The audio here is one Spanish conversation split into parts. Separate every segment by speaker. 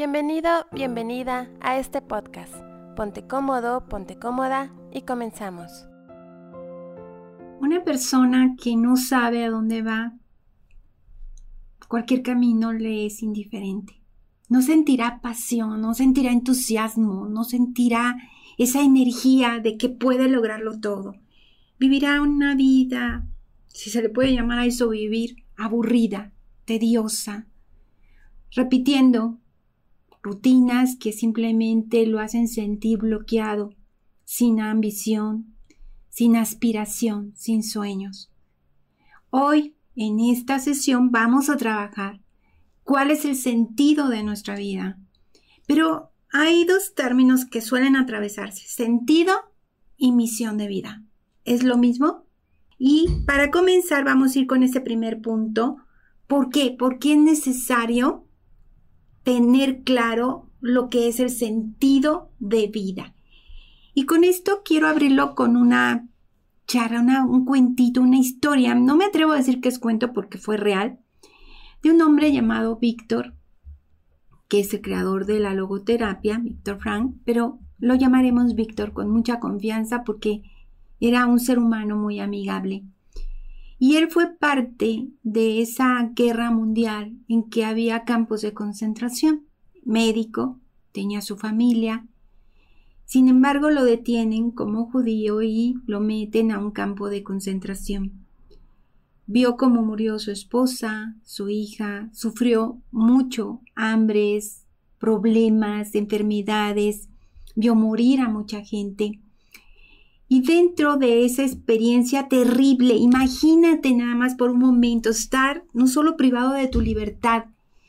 Speaker 1: Bienvenido, bienvenida a este podcast. Ponte cómodo, ponte cómoda y comenzamos.
Speaker 2: Una persona que no sabe a dónde va, cualquier camino le es indiferente. No sentirá pasión, no sentirá entusiasmo, no sentirá esa energía de que puede lograrlo todo. Vivirá una vida, si se le puede llamar a eso vivir, aburrida, tediosa, repitiendo rutinas que simplemente lo hacen sentir bloqueado, sin ambición, sin aspiración, sin sueños. Hoy, en esta sesión, vamos a trabajar cuál es el sentido de nuestra vida. Pero hay dos términos que suelen atravesarse, sentido y misión de vida. ¿Es lo mismo? Y para comenzar vamos a ir con ese primer punto. ¿Por qué? Porque es necesario tener claro lo que es el sentido de vida. Y con esto quiero abrirlo con una charla, un cuentito, una historia. No me atrevo a decir que es cuento porque fue real. De un hombre llamado Víctor, que es el creador de la logoterapia, Víctor Frank, pero lo llamaremos Víctor con mucha confianza porque era un ser humano muy amigable. Y él fue parte de esa guerra mundial en que había campos de concentración. Médico, tenía su familia. Sin embargo, lo detienen como judío y lo meten a un campo de concentración. Vio cómo murió su esposa, su hija, sufrió mucho, hambres, problemas, enfermedades, vio morir a mucha gente. Y dentro de esa experiencia terrible, imagínate nada más por un momento estar no solo privado de tu libertad,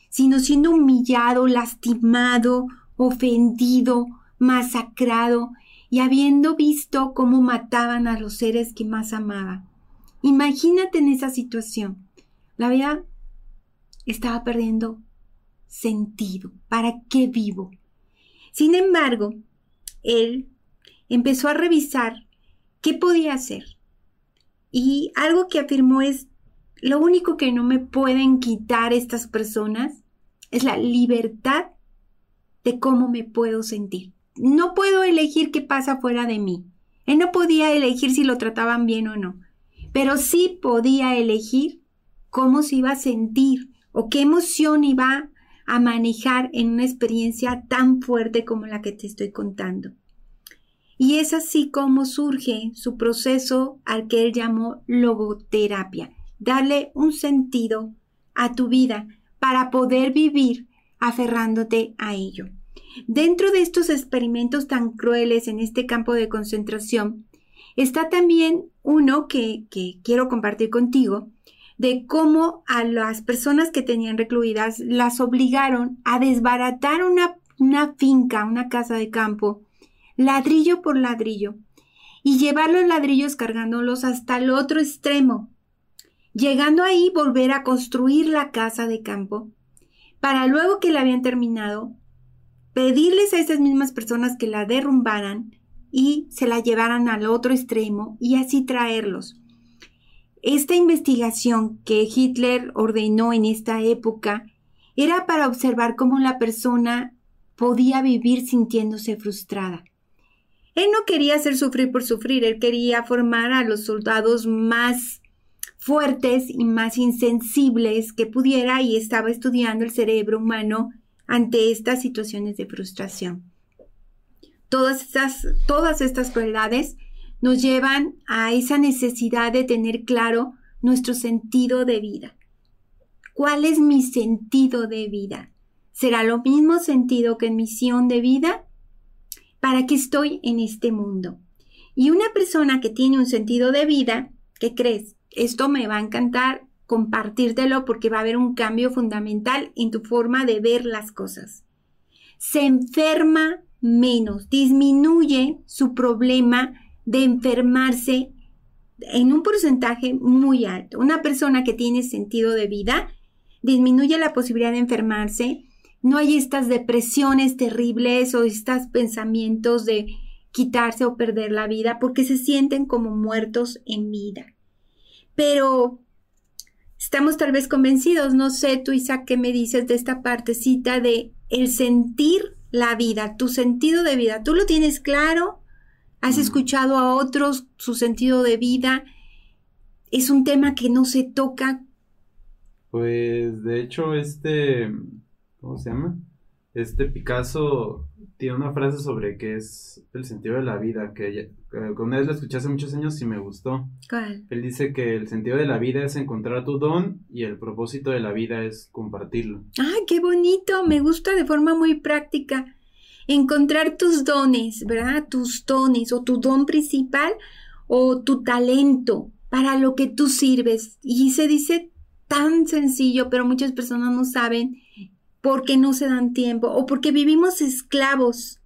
Speaker 2: sino siendo humillado, lastimado, ofendido, masacrado y habiendo visto cómo mataban a los seres que más amaba. Imagínate en esa situación. La vida estaba perdiendo sentido. ¿Para qué vivo? Sin embargo, él empezó a revisar ¿Qué podía hacer? Y algo que afirmó es, lo único que no me pueden quitar estas personas es la libertad de cómo me puedo sentir. No puedo elegir qué pasa fuera de mí. Él no podía elegir si lo trataban bien o no, pero sí podía elegir cómo se iba a sentir o qué emoción iba a manejar en una experiencia tan fuerte como la que te estoy contando. Y es así como surge su proceso al que él llamó logoterapia, darle un sentido a tu vida para poder vivir aferrándote a ello. Dentro de estos experimentos tan crueles en este campo de concentración, está también uno que, quiero compartir contigo, de cómo a las personas que tenían recluidas las obligaron a desbaratar una, una finca, una casa de campo, ladrillo por ladrillo, y llevar los ladrillos cargándolos hasta el otro extremo, llegando ahí volver a construir la casa de campo, para luego que la habían terminado, pedirles a esas mismas personas que la derrumbaran y se la llevaran al otro extremo y así traerlos. Esta investigación que Hitler ordenó en esta época era para observar cómo la persona podía vivir sintiéndose frustrada. Él no quería hacer sufrir por sufrir, él quería formar a los soldados más fuertes y más insensibles que pudiera y estaba estudiando el cerebro humano ante estas situaciones de frustración. Todas estas, todas estas crueldades nos llevan a esa necesidad de tener claro nuestro sentido de vida. ¿Cuál es mi sentido de vida? ¿Será lo mismo sentido que misión de vida? ¿Para qué estoy en este mundo? Y una persona que tiene un sentido de vida, ¿qué crees? Esto me va a encantar compartírtelo porque va a haber un cambio fundamental en tu forma de ver las cosas. Se enferma menos, disminuye su problema de enfermarse en un porcentaje muy alto. Una persona que tiene sentido de vida disminuye la posibilidad de enfermarse no hay estas depresiones terribles o estos pensamientos de quitarse o perder la vida porque se sienten como muertos en vida. Pero estamos tal vez convencidos, no sé tú Isaac, ¿qué me dices de esta partecita de el sentir la vida, tu sentido de vida. ¿Tú lo tienes claro? ¿Has escuchado a otros su sentido de vida? Es un tema que no se toca.
Speaker 3: Pues de hecho este, ¿cómo se llama? Este Picasso tiene una frase sobre qué es el sentido de la vida, que ella- que una vez la escuché hace muchos años y me gustó.
Speaker 2: ¿Cuál?
Speaker 3: Él dice que el sentido de la vida es encontrar tu don y el propósito de la vida es compartirlo.
Speaker 2: ¡Ay, qué bonito! Me gusta de forma muy práctica. Encontrar tus dones, ¿verdad? Tus dones o tu don principal o tu talento para lo que tú sirves. Y se dice tan sencillo, pero muchas personas no saben por qué no se dan tiempo o porque vivimos esclavos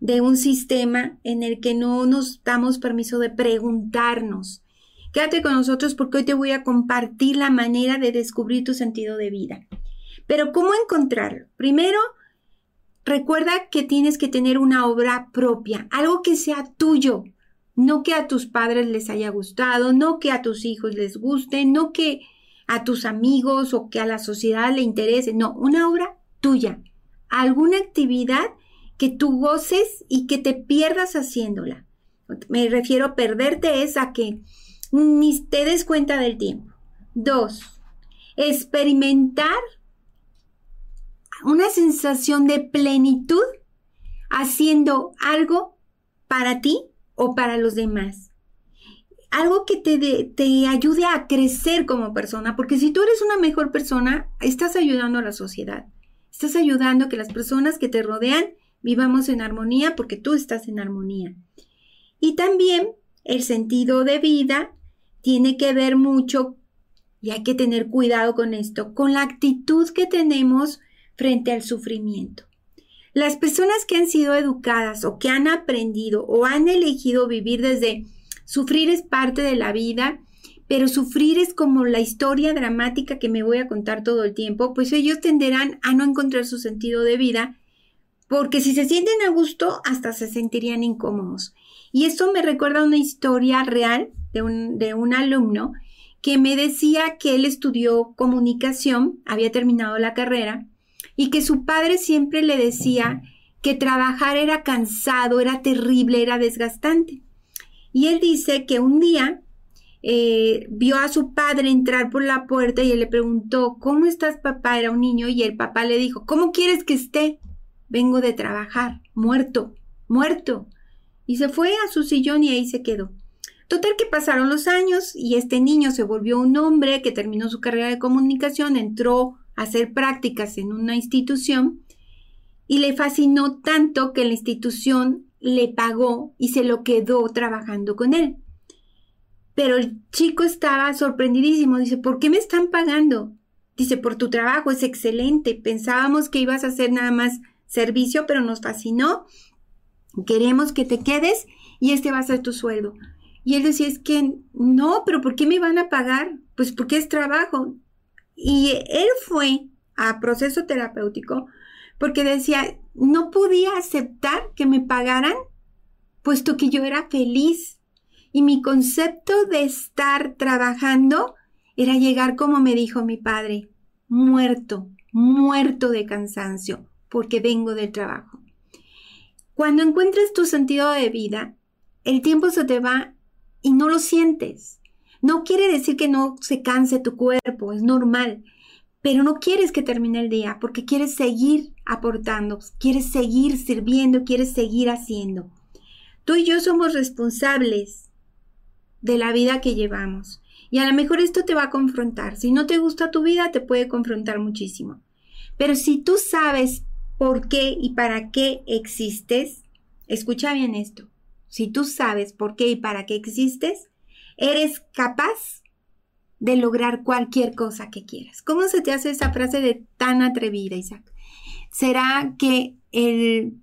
Speaker 2: de un sistema en el que no nos damos permiso de preguntarnos. Quédate con nosotros porque hoy te voy a compartir la manera de descubrir tu sentido de vida. Pero ¿cómo encontrarlo? Primero, recuerda que tienes que tener una obra propia, algo que sea tuyo, no que a tus padres les haya gustado, no que a tus hijos les guste, no que a tus amigos o que a la sociedad le interese, no, una obra tuya, alguna actividad que tú goces y que te pierdas haciéndola. Me refiero a perderte es a que ni te des cuenta del tiempo. Dos, experimentar una sensación de plenitud haciendo algo para ti o para los demás. Algo que te, te ayude a crecer como persona, porque si tú eres una mejor persona, estás ayudando a la sociedad. Estás ayudando a que las personas que te rodean vivamos en armonía porque tú estás en armonía. Y también el sentido de vida tiene que ver mucho, y hay que tener cuidado con esto, con la actitud que tenemos frente al sufrimiento. Las personas que han sido educadas o que han aprendido o han elegido vivir desde sufrir es parte de la vida, pero sufrir es como la historia dramática que me voy a contar todo el tiempo, pues ellos tenderán a no encontrar su sentido de vida, porque si se sienten a gusto, hasta se sentirían incómodos. Y esto me recuerda una historia real de un, de un alumno que me decía que él estudió comunicación, había terminado la carrera, y que su padre siempre le decía que trabajar era cansado, era terrible, era desgastante. Y él dice que un día eh, vio a su padre entrar por la puerta y él le preguntó, ¿cómo estás papá? Era un niño y el papá le dijo, ¿cómo quieres que esté? Vengo de trabajar, muerto, muerto. Y se fue a su sillón y ahí se quedó. Total que pasaron los años y este niño se volvió un hombre que terminó su carrera de comunicación, entró a hacer prácticas en una institución y le fascinó tanto que la institución le pagó y se lo quedó trabajando con él. Pero el chico estaba sorprendidísimo, dice, ¿por qué me están pagando? Dice, por tu trabajo es excelente, pensábamos que ibas a hacer nada más servicio, pero nos fascinó, queremos que te quedes y este va a ser tu sueldo. Y él decía, es que no, pero ¿por qué me van a pagar? Pues porque es trabajo. Y él fue a proceso terapéutico porque decía, no podía aceptar que me pagaran, puesto que yo era feliz. Y mi concepto de estar trabajando era llegar, como me dijo mi padre, muerto, muerto de cansancio, porque vengo del trabajo. Cuando encuentres tu sentido de vida, el tiempo se te va y no lo sientes. No quiere decir que no se canse tu cuerpo, es normal, pero no quieres que termine el día porque quieres seguir aportando, quieres seguir sirviendo, quieres seguir haciendo. Tú y yo somos responsables de la vida que llevamos. Y a lo mejor esto te va a confrontar. Si no te gusta tu vida, te puede confrontar muchísimo. Pero si tú sabes por qué y para qué existes, escucha bien esto. Si tú sabes por qué y para qué existes, eres capaz de lograr cualquier cosa que quieras. ¿Cómo se te hace esa frase de tan atrevida, Isaac? ¿Será que el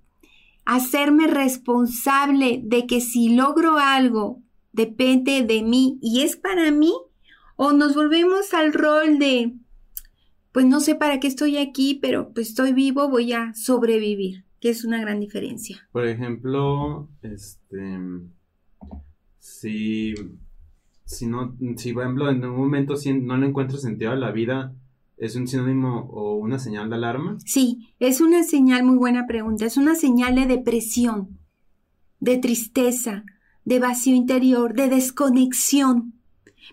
Speaker 2: hacerme responsable de que si logro algo depende de mí y es para mí? ¿O nos volvemos al rol de, pues no sé para qué estoy aquí, pero pues estoy vivo, voy a sobrevivir? Que es una gran diferencia.
Speaker 3: Por ejemplo, este, si, si no, si por ejemplo en un momento si no le encuentro sentido a la vida, ¿Es un sinónimo o una señal de alarma?
Speaker 2: Sí, es una señal, muy buena pregunta, es una señal de depresión, de tristeza, de vacío interior, de desconexión.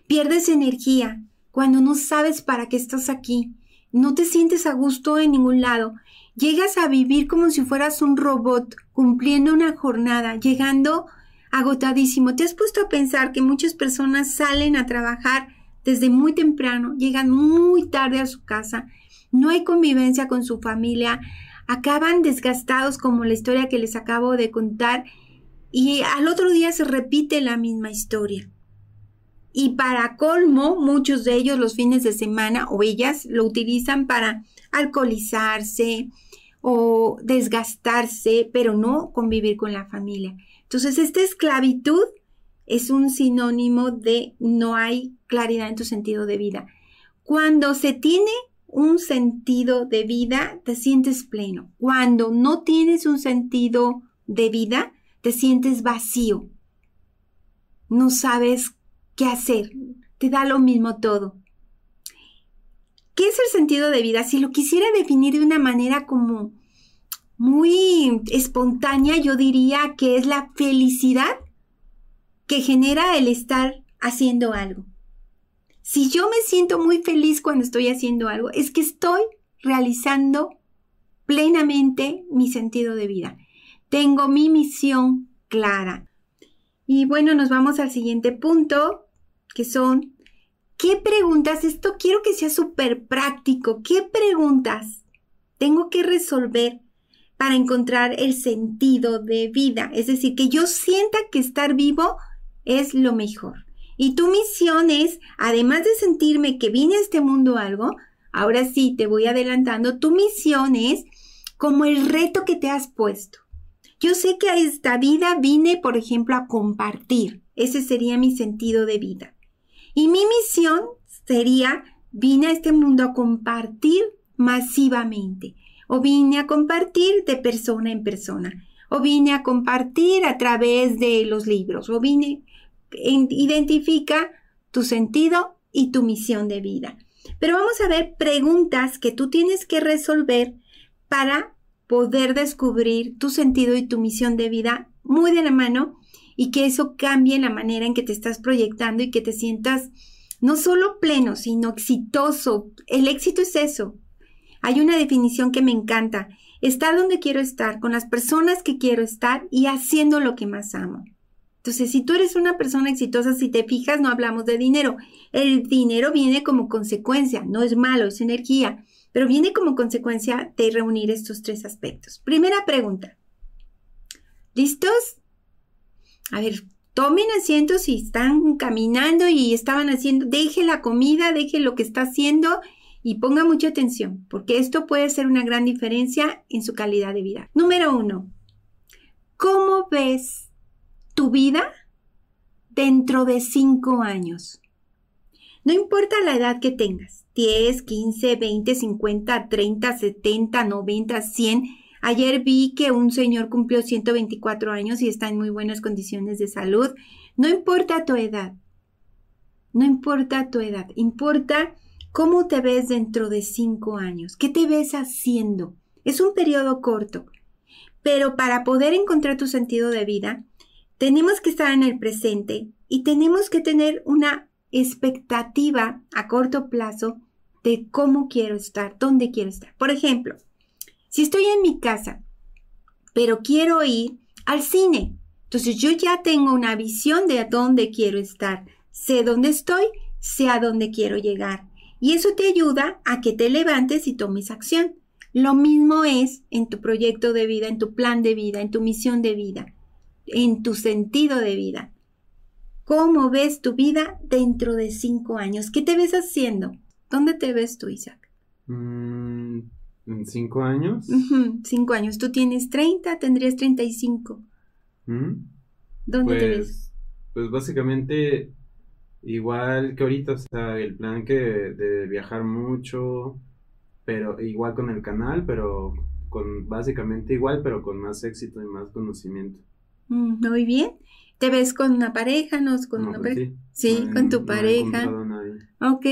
Speaker 2: Pierdes energía cuando no sabes para qué estás aquí, no te sientes a gusto en ningún lado, llegas a vivir como si fueras un robot, cumpliendo una jornada, llegando agotadísimo. ¿Te has puesto a pensar que muchas personas salen a trabajar desde muy temprano, llegan muy tarde a su casa, no hay convivencia con su familia, acaban desgastados como la historia que les acabo de contar y al otro día se repite la misma historia. Y para colmo, muchos de ellos los fines de semana o ellas lo utilizan para alcoholizarse o desgastarse, pero no convivir con la familia. Entonces, esta esclavitud es un sinónimo de no hay claridad en tu sentido de vida. Cuando se tiene un sentido de vida, te sientes pleno. Cuando no tienes un sentido de vida, te sientes vacío. No sabes qué hacer. Te da lo mismo todo. ¿Qué es el sentido de vida? Si lo quisiera definir de una manera como muy espontánea, yo diría que es la felicidad que genera el estar haciendo algo. Si yo me siento muy feliz cuando estoy haciendo algo, es que estoy realizando plenamente mi sentido de vida. Tengo mi misión clara. Y bueno, nos vamos al siguiente punto, que son, ¿qué preguntas? Esto quiero que sea súper práctico. ¿Qué preguntas tengo que resolver para encontrar el sentido de vida? Es decir, que yo sienta que estar vivo es lo mejor. Y tu misión es, además de sentirme que vine a este mundo algo, ahora sí te voy adelantando, tu misión es como el reto que te has puesto. Yo sé que a esta vida vine, por ejemplo, a compartir. Ese sería mi sentido de vida. Y mi misión sería, vine a este mundo a compartir masivamente. O vine a compartir de persona en persona. O vine a compartir a través de los libros. O vine identifica tu sentido y tu misión de vida. Pero vamos a ver preguntas que tú tienes que resolver para poder descubrir tu sentido y tu misión de vida muy de la mano y que eso cambie la manera en que te estás proyectando y que te sientas no solo pleno, sino exitoso. El éxito es eso. Hay una definición que me encanta. Estar donde quiero estar, con las personas que quiero estar y haciendo lo que más amo. Entonces, si tú eres una persona exitosa, si te fijas, no hablamos de dinero. El dinero viene como consecuencia, no es malo, es energía, pero viene como consecuencia de reunir estos tres aspectos. Primera pregunta. ¿Listos? A ver, tomen asiento si están caminando y estaban haciendo, deje la comida, deje lo que está haciendo y ponga mucha atención, porque esto puede ser una gran diferencia en su calidad de vida. Número uno, ¿cómo ves tu vida dentro de cinco años. No importa la edad que tengas, 10, 15, 20, 50, 30, 70, 90, 100. Ayer vi que un señor cumplió 124 años y está en muy buenas condiciones de salud. No importa tu edad, no importa tu edad, importa cómo te ves dentro de cinco años, qué te ves haciendo. Es un periodo corto, pero para poder encontrar tu sentido de vida, tenemos que estar en el presente y tenemos que tener una expectativa a corto plazo de cómo quiero estar, dónde quiero estar. Por ejemplo, si estoy en mi casa, pero quiero ir al cine, entonces yo ya tengo una visión de a dónde quiero estar. Sé dónde estoy, sé a dónde quiero llegar. Y eso te ayuda a que te levantes y tomes acción. Lo mismo es en tu proyecto de vida, en tu plan de vida, en tu misión de vida en tu sentido de vida. ¿Cómo ves tu vida dentro de cinco años? ¿Qué te ves haciendo? ¿Dónde te ves tú, Isaac?
Speaker 3: Mm, ¿En cinco años?
Speaker 2: cinco años. Tú tienes 30, tendrías 35. ¿Mm? ¿Dónde te ves?
Speaker 3: Pues, pues básicamente igual que ahorita, o sea, el plan que de viajar mucho, pero igual con el canal, pero con básicamente igual, pero con más éxito y más conocimiento.
Speaker 2: Mm, muy bien. ¿Te ves con una pareja? ¿No? ¿Con una pues pareja? Sí, con tu pareja. Ok.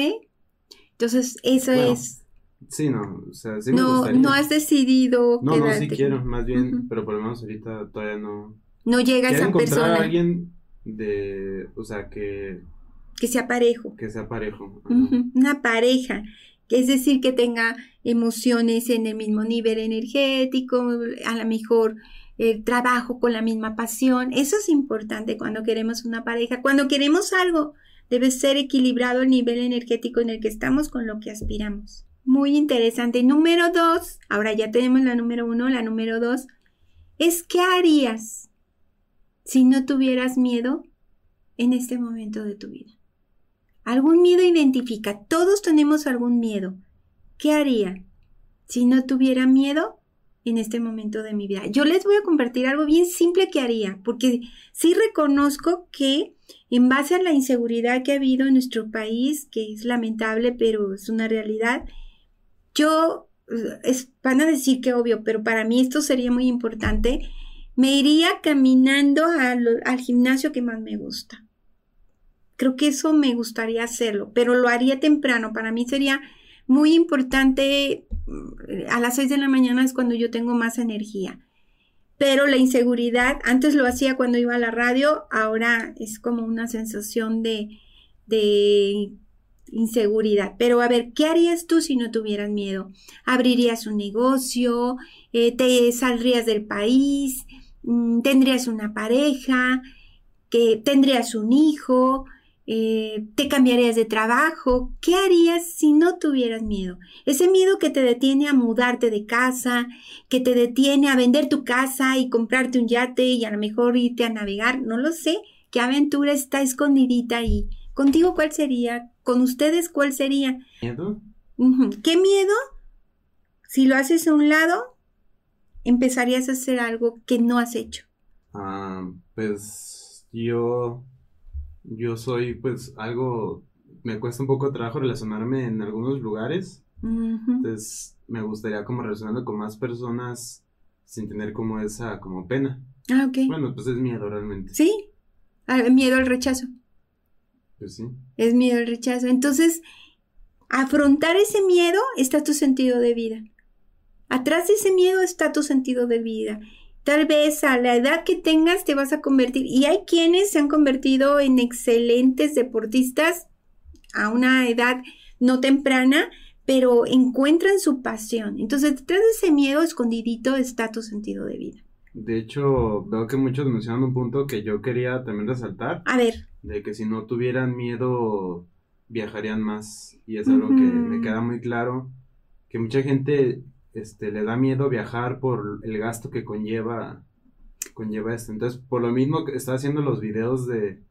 Speaker 2: Entonces, eso es.
Speaker 3: Sí, no, o sea, sí me
Speaker 2: no,
Speaker 3: gustaría.
Speaker 2: no has decidido
Speaker 3: No, no,
Speaker 2: quedarte.
Speaker 3: sí quiero, más bien, pero por lo menos ahorita todavía no.
Speaker 2: No llega
Speaker 3: Quiero
Speaker 2: esa
Speaker 3: encontrar
Speaker 2: persona
Speaker 3: a alguien de, o sea, que,
Speaker 2: que sea parejo.
Speaker 3: que sea parejo.
Speaker 2: Una pareja, es decir, que tenga emociones en el mismo nivel energético, a lo mejor el trabajo con la misma pasión. Eso es importante cuando queremos una pareja. Cuando queremos algo, debe ser equilibrado el nivel energético en el que estamos con lo que aspiramos. Muy interesante. Número dos, ahora ya tenemos la número uno, la número dos, es ¿qué harías si no tuvieras miedo en este momento de tu vida? Algún miedo identifica. Todos tenemos algún miedo. ¿Qué haría si no tuviera miedo en este momento de mi vida? Yo les voy a compartir algo bien simple que haría, porque sí reconozco que en base a la inseguridad que ha habido en nuestro país, que es lamentable, pero es una realidad, yo, es, van a decir que obvio, pero para mí esto sería muy importante, me iría caminando al gimnasio que más me gusta. Creo que eso me gustaría hacerlo, pero lo haría temprano. Para mí sería muy importante. mm, A las 6 de la mañana es cuando yo tengo más energía. Pero la inseguridad, antes lo hacía cuando iba a la radio, ahora es como una sensación de, inseguridad. Pero a ver, ¿qué harías tú si no tuvieras miedo? ¿Abrirías un negocio? Eh, ¿Te saldrías del país? Mm, ¿Tendrías una pareja? que tendrías un hijo, eh, te cambiarías de trabajo, ¿qué harías si no tuvieras miedo? Ese miedo que te detiene a mudarte de casa, que te detiene a vender tu casa y comprarte un yate y a lo mejor irte a navegar, no lo sé, qué aventura está escondidita ahí. Contigo, ¿cuál sería? Con ustedes, ¿cuál sería?
Speaker 3: ¿Miedo?
Speaker 2: ¿Qué miedo? Si lo haces a un lado, empezarías a hacer algo que no has hecho.
Speaker 3: Ah, pues yo, yo soy pues algo, me cuesta un poco de trabajo relacionarme en algunos lugares, entonces me gustaría como relacionarme con más personas sin tener como esa como pena.
Speaker 2: Ah, ok.
Speaker 3: Bueno, pues es miedo realmente.
Speaker 2: Sí, ah, miedo al rechazo.
Speaker 3: Pues sí.
Speaker 2: Es miedo al rechazo. Entonces, afrontar ese miedo está tu sentido de vida. Atrás de ese miedo está tu sentido de vida. Tal vez a la edad que tengas te vas a convertir. Y hay quienes se han convertido en excelentes deportistas a una edad no temprana, pero encuentran su pasión. Entonces, detrás de ese miedo escondidito está tu sentido de vida.
Speaker 3: De hecho, veo que muchos mencionan un punto que yo quería también resaltar,
Speaker 2: A ver,
Speaker 3: de que si no tuvieran miedo viajarían más y es algo que me queda muy claro que mucha gente este le da miedo viajar por el gasto que conlleva conlleva esto. Entonces, por lo mismo que está haciendo los videos de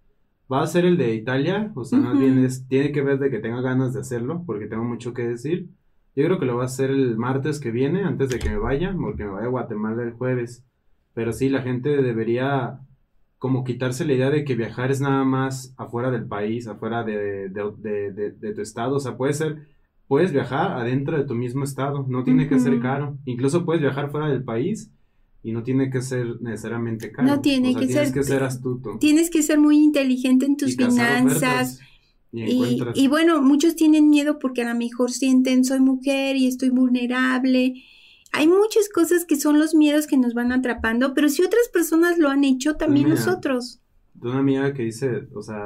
Speaker 3: va a ser el de Italia, o sea, más
Speaker 2: Ujú.
Speaker 3: bien es tiene que ver de que tenga ganas de hacerlo porque tengo mucho que decir. Yo creo que lo va a hacer el martes que viene antes de que me vaya, porque me vaya a Guatemala el jueves. Pero sí, la gente debería como quitarse la idea de que viajar es nada más afuera del país, afuera de, de, de, de- de tu estado. O sea, puede ser, puedes viajar adentro de tu mismo estado, no tiene que ser caro. Incluso puedes viajar fuera del país y no tiene que ser necesariamente caro.
Speaker 2: No tiene
Speaker 3: O sea,
Speaker 2: que
Speaker 3: tienes
Speaker 2: ser-
Speaker 3: que ser astuto.
Speaker 2: tienes que ser muy inteligente en tus
Speaker 3: y
Speaker 2: finanzas.
Speaker 3: y
Speaker 2: Y,
Speaker 3: encuentras.
Speaker 2: y bueno, muchos tienen miedo porque a lo mejor sienten soy mujer y estoy vulnerable. Hay muchas cosas que son los miedos que nos van atrapando, pero si otras personas lo han hecho, también
Speaker 3: mira,
Speaker 2: nosotros.
Speaker 3: de una amiga que dice, o sea,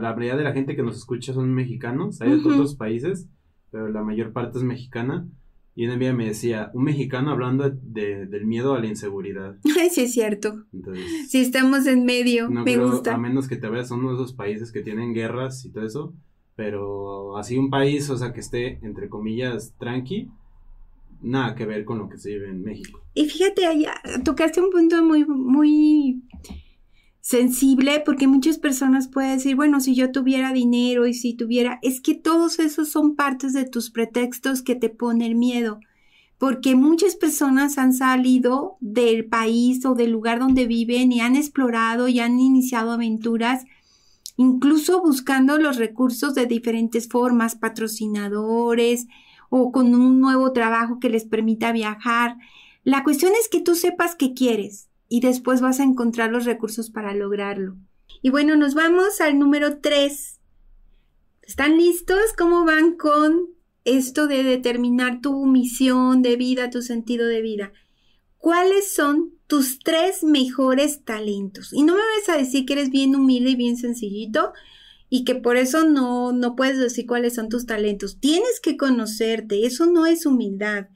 Speaker 3: la mayoría de la gente que nos escucha son mexicanos, hay de
Speaker 2: Ujú.
Speaker 3: otros países, pero la mayor parte es mexicana. Y una amiga me decía, un mexicano hablando de, de- del miedo a la inseguridad.
Speaker 2: Ay, sí es cierto.
Speaker 3: Entonces,
Speaker 2: Si estamos en medio,
Speaker 3: no
Speaker 2: me
Speaker 3: creo,
Speaker 2: gusta.
Speaker 3: a menos que te vayas a uno de esos países que tienen guerras y todo eso, pero así un país, o sea, que esté, entre comillas, tranqui, nada que ver con lo que se vive en México.
Speaker 2: Y fíjate, allá tocaste un punto muy, muy sensible porque muchas personas pueden decir, bueno, si yo tuviera dinero y si tuviera, es que todos esos son partes de tus pretextos que te ponen miedo, porque muchas personas han salido del país o del lugar donde viven y han explorado y han iniciado aventuras, incluso buscando los recursos de diferentes formas, patrocinadores o con un nuevo trabajo que les permita viajar. La cuestión es que tú sepas qué quieres y después vas a encontrar los recursos para lograrlo. Y bueno, nos vamos al número 3. ¿Están listos? ¿Cómo van con esto de determinar tu misión de vida, tu sentido de vida. ¿Cuáles son tus tres mejores talentos? Y no me vas a decir que eres bien humilde y bien sencillito y que por eso no, no puedes decir cuáles son tus talentos. Tienes que conocerte, eso no es humildad,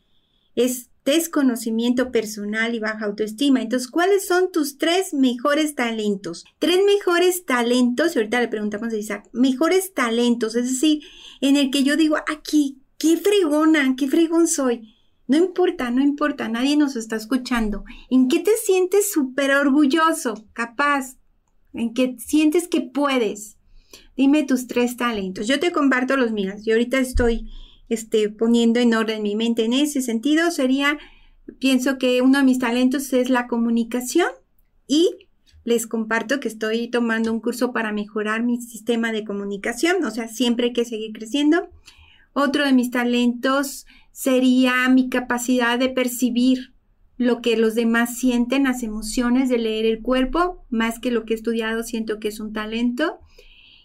Speaker 2: es desconocimiento personal y baja autoestima. Entonces, ¿cuáles son tus tres mejores talentos? Tres mejores talentos, y ahorita le preguntamos a Isaac, mejores talentos, es decir, en el que yo digo, aquí, qué fregona, qué fregón soy. No importa, no importa, nadie nos está escuchando. ¿En qué te sientes súper orgulloso, capaz? ¿En qué sientes que puedes? Dime tus tres talentos. Yo te comparto los míos. Yo ahorita estoy este, poniendo en orden mi mente en ese sentido. Sería, pienso que uno de mis talentos es la comunicación y les comparto que estoy tomando un curso para mejorar mi sistema de comunicación. O sea, siempre hay que seguir creciendo. Otro de mis talentos sería mi capacidad de percibir lo que los demás sienten, las emociones, de leer el cuerpo, más que lo que he estudiado, siento que es un talento.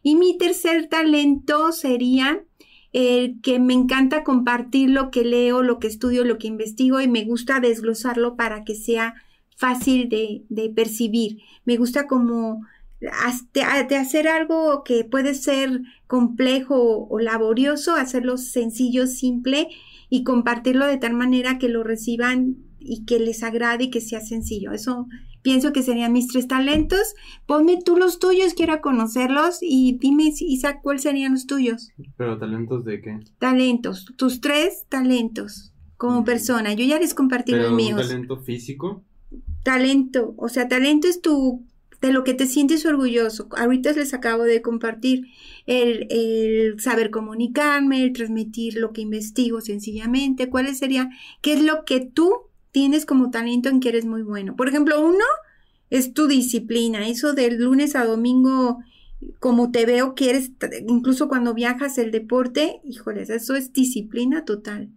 Speaker 2: Y mi tercer talento sería el que me encanta compartir lo que leo, lo que estudio, lo que investigo y me gusta desglosarlo para que sea fácil de, percibir. Me gusta como de hacer algo que puede ser complejo o laborioso, hacerlo sencillo, simple y compartirlo de tal manera que lo reciban y que les agrade y que sea sencillo. Eso pienso que serían mis tres talentos. Ponme tú los tuyos, quiero conocerlos y dime, Isaac, ¿cuáles serían los tuyos?
Speaker 3: ¿Pero talentos de qué?
Speaker 2: Talentos, tus tres talentos como persona. Yo ya les compartí los míos.
Speaker 3: talento físico?
Speaker 2: Talento, o sea, talento es tu de lo que te sientes orgulloso. Ahorita les acabo de compartir el, saber comunicarme, el transmitir lo que investigo sencillamente. ¿Cuáles sería? ¿Qué es lo que tú tienes como talento en que eres muy bueno? Por ejemplo, uno es tu disciplina. Eso del lunes a domingo, como te veo que eres, incluso cuando viajas el deporte, híjoles, eso es disciplina total.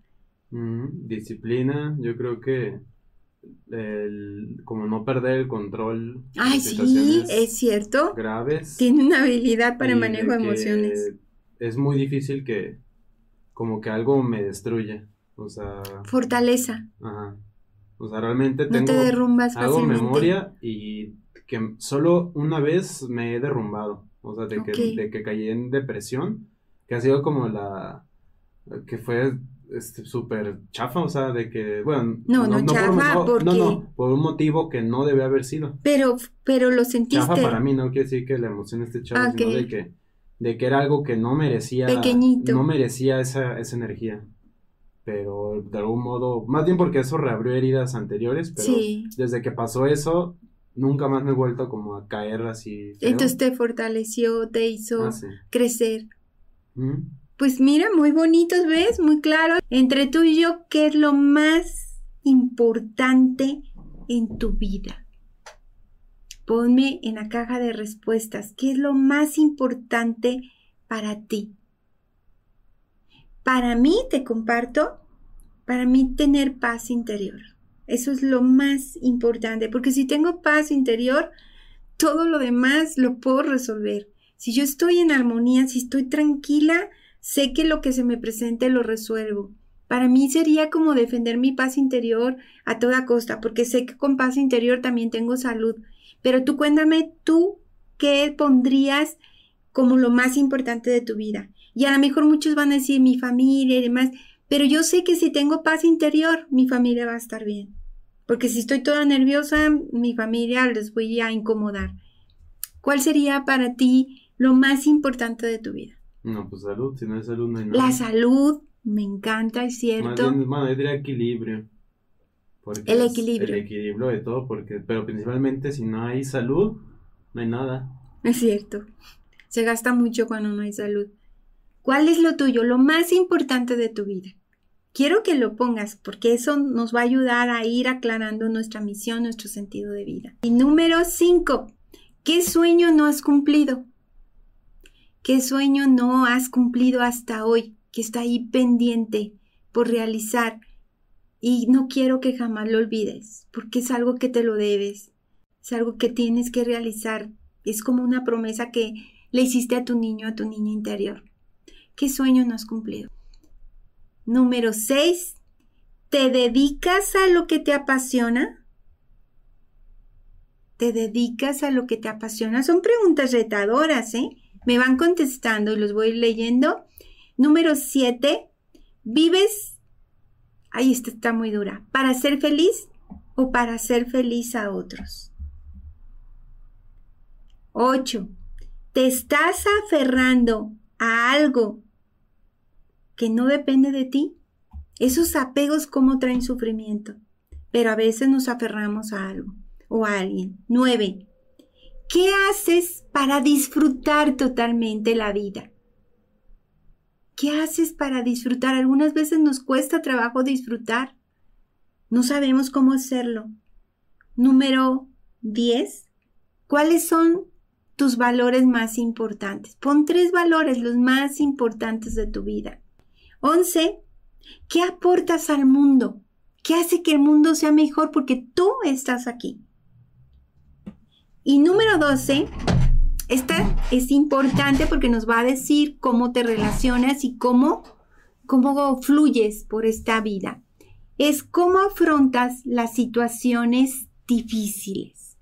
Speaker 3: Mm, disciplina, yo creo que el, como no perder el control.
Speaker 2: Ay, sí, es cierto.
Speaker 3: Graves.
Speaker 2: Tiene una habilidad para el manejo de emociones.
Speaker 3: Es muy difícil que, como que algo me destruya. O sea.
Speaker 2: Fortaleza.
Speaker 3: Ajá. O sea, realmente tengo.
Speaker 2: No te derrumbas
Speaker 3: Hago memoria y que solo una vez me he derrumbado. O sea, de, que, de que caí en depresión. Que ha sido como la. Que fue este súper chafa, o sea, de que, bueno,
Speaker 2: no, no, chafa
Speaker 3: por, porque... no, no, por un motivo que no debe haber sido.
Speaker 2: Pero, pero lo sentiste.
Speaker 3: Chafa para mí no quiere decir que la emoción esté chafa, sino de que, de que era algo que no merecía,
Speaker 2: Pequeñito.
Speaker 3: no merecía esa, esa energía. Pero de algún modo, más bien porque eso reabrió heridas anteriores, pero desde que pasó eso, nunca más me he vuelto como a caer así.
Speaker 2: Entonces te fortaleció, te hizo ah, crecer. Pues mira, muy bonitos, ¿ves? Muy claro. Entre tú y yo, ¿qué es lo más importante en tu vida? Ponme en la caja de respuestas, ¿qué es lo más importante para ti? Para mí, te comparto, para mí tener paz interior. Eso es lo más importante, porque si tengo paz interior, todo lo demás lo puedo resolver. Si yo estoy en armonía, si estoy tranquila, sé que lo que se me presente lo resuelvo. Para mí sería como defender mi paz interior a toda costa, porque sé que con paz interior también tengo salud. Pero tú cuéntame tú qué pondrías como lo más importante de tu vida. Y a lo mejor muchos van a decir mi familia y demás, pero yo sé que si tengo paz interior, mi familia va a estar bien. Porque si estoy toda nerviosa, mi familia les voy a incomodar. ¿Cuál sería para ti lo más importante de tu vida?
Speaker 3: No, pues salud, si no hay salud no hay nada.
Speaker 2: La salud, me encanta, es cierto.
Speaker 3: Más bueno, yo diría equilibrio.
Speaker 2: el equilibrio.
Speaker 3: El equilibrio de todo, porque, pero principalmente si no hay salud, no hay nada.
Speaker 2: Es cierto. Se gasta mucho cuando no hay salud. ¿Cuál es lo tuyo, lo más importante de tu vida? Quiero que lo pongas porque eso nos va a ayudar a ir aclarando nuestra misión, nuestro sentido de vida. Y número 5. ¿Qué sueño no has cumplido? ¿Qué sueño no has cumplido hasta hoy que está ahí pendiente por realizar? Y no quiero que jamás lo olvides, porque es algo que te lo debes, es algo que tienes que realizar, es como una promesa que le hiciste a tu niño, a tu niña interior. ¿Qué sueño no has cumplido? Número 6. ¿Te dedicas a lo que te apasiona? ¿Te dedicas a lo que te apasiona? Son preguntas retadoras, ¿eh? Me van contestando y los voy leyendo. Número 7. ¿Vives? Ahí esta está muy dura. ¿Para ser feliz o para hacer feliz a otros? 8. ¿Te estás aferrando a algo que no depende de ti? Esos apegos como traen sufrimiento, pero a veces nos aferramos a algo o a alguien. 9. ¿Qué haces para disfrutar totalmente la vida? ¿Qué haces para disfrutar? Algunas veces nos cuesta trabajo disfrutar. No sabemos cómo hacerlo. Número 10. ¿Cuáles son tus valores más importantes? Pon tres valores, los más importantes de tu vida. 11. ¿Qué aportas al mundo? ¿Qué hace que el mundo sea mejor porque tú estás aquí? Y número 12, esta es importante porque nos va a decir cómo te relacionas y cómo, cómo fluyes por esta vida. Es cómo afrontas las situaciones difíciles.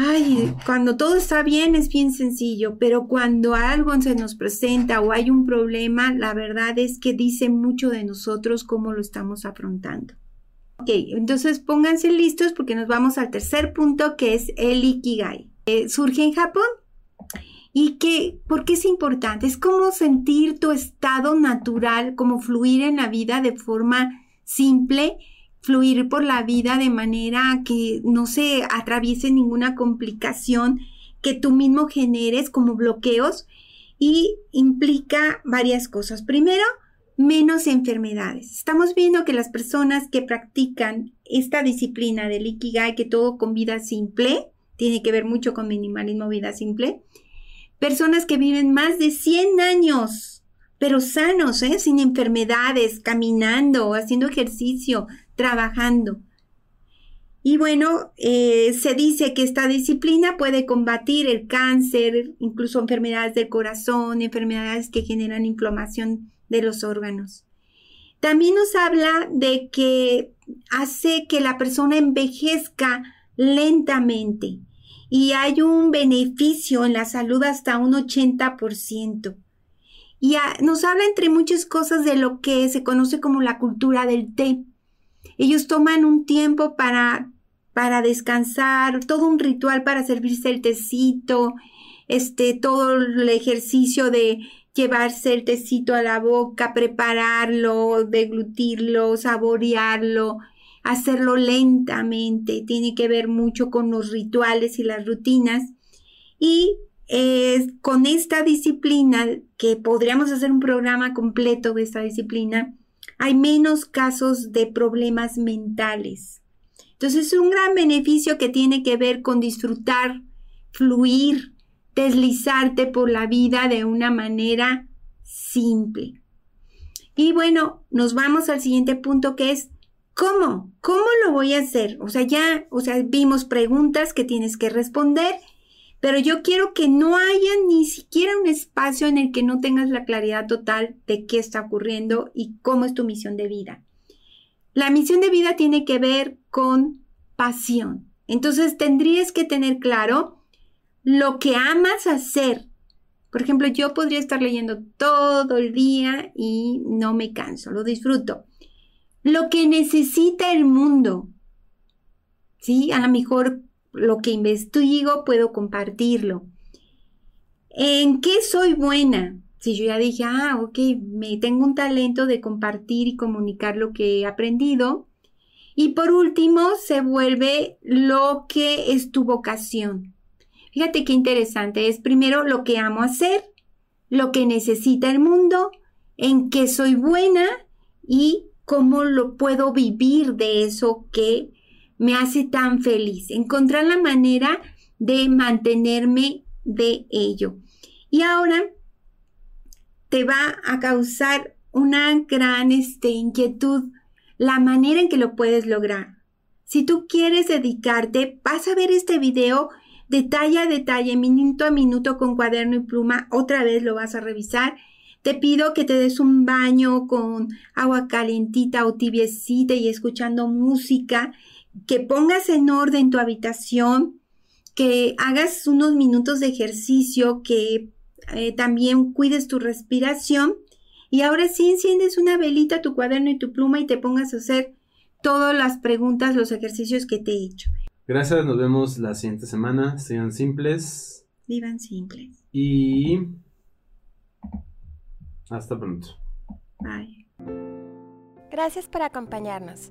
Speaker 2: Ay, cuando todo está bien es bien sencillo, pero cuando algo se nos presenta o hay un problema, la verdad es que dice mucho de nosotros cómo lo estamos afrontando. Ok, entonces pónganse listos porque nos vamos al tercer punto que es el Ikigai. Eh, surge en Japón y que, ¿por qué es importante? Es como sentir tu estado natural, como fluir en la vida de forma simple, fluir por la vida de manera que no se atraviese ninguna complicación que tú mismo generes como bloqueos y implica varias cosas. Primero, menos enfermedades. Estamos viendo que las personas que practican esta disciplina del Ikigai, que todo con vida simple, tiene que ver mucho con minimalismo, vida simple, personas que viven más de 100 años, pero sanos, ¿eh? sin enfermedades, caminando, haciendo ejercicio, trabajando. Y bueno, eh, se dice que esta disciplina puede combatir el cáncer, incluso enfermedades del corazón, enfermedades que generan inflamación de los órganos. También nos habla de que hace que la persona envejezca lentamente y hay un beneficio en la salud hasta un 80%. Y nos habla entre muchas cosas de lo que se conoce como la cultura del té. Ellos toman un tiempo para, para descansar, todo un ritual para servirse el tecito, este, todo el ejercicio de llevarse el tecito a la boca, prepararlo, deglutirlo, saborearlo, hacerlo lentamente. Tiene que ver mucho con los rituales y las rutinas. Y con esta disciplina, que podríamos hacer un programa completo de esta disciplina, hay menos casos de problemas mentales. Entonces es un gran beneficio que tiene que ver con disfrutar, fluir, deslizarte por la vida de una manera simple. Y bueno, nos vamos al siguiente punto que es ¿cómo? ¿Cómo lo voy a hacer? O sea, ya, o sea, vimos preguntas que tienes que responder, pero yo quiero que no haya ni siquiera un espacio en el que no tengas la claridad total de qué está ocurriendo y cómo es tu misión de vida. La misión de vida tiene que ver con pasión. Entonces tendrías que tener claro lo que amas hacer. Por ejemplo, yo podría estar leyendo todo el día y no me canso, lo disfruto. Lo que necesita el mundo. ¿Sí? A lo mejor lo que investigo puedo compartirlo. ¿En qué soy buena? Si yo ya dije, ah, ok, me tengo un talento de compartir y comunicar lo que he aprendido. Y por último, se vuelve lo que es tu vocación. Fíjate qué interesante. Es primero lo que amo hacer, lo que necesita el mundo, en qué soy buena y cómo lo puedo vivir de eso que me hace tan feliz. Encontrar la manera de mantenerme de ello. Y ahora te va a causar una gran este, inquietud la manera en que lo puedes lograr. Si tú quieres dedicarte, vas a ver este video detalle a detalle, minuto a minuto con cuaderno y pluma, otra vez lo vas a revisar Te pido que te des un baño con agua calentita o tibiecita y escuchando música, que pongas en orden tu habitación, que hagas unos minutos de ejercicio, que eh, también cuides tu respiración y ahora sí enciendes una velita, tu cuaderno y tu pluma y te pongas a hacer todas las preguntas, los ejercicios que te he hecho.
Speaker 3: Gracias, nos vemos la siguiente semana. Sean simples.
Speaker 2: Vivan simples.
Speaker 3: Y hasta pronto.
Speaker 2: Bye.
Speaker 1: Gracias por acompañarnos.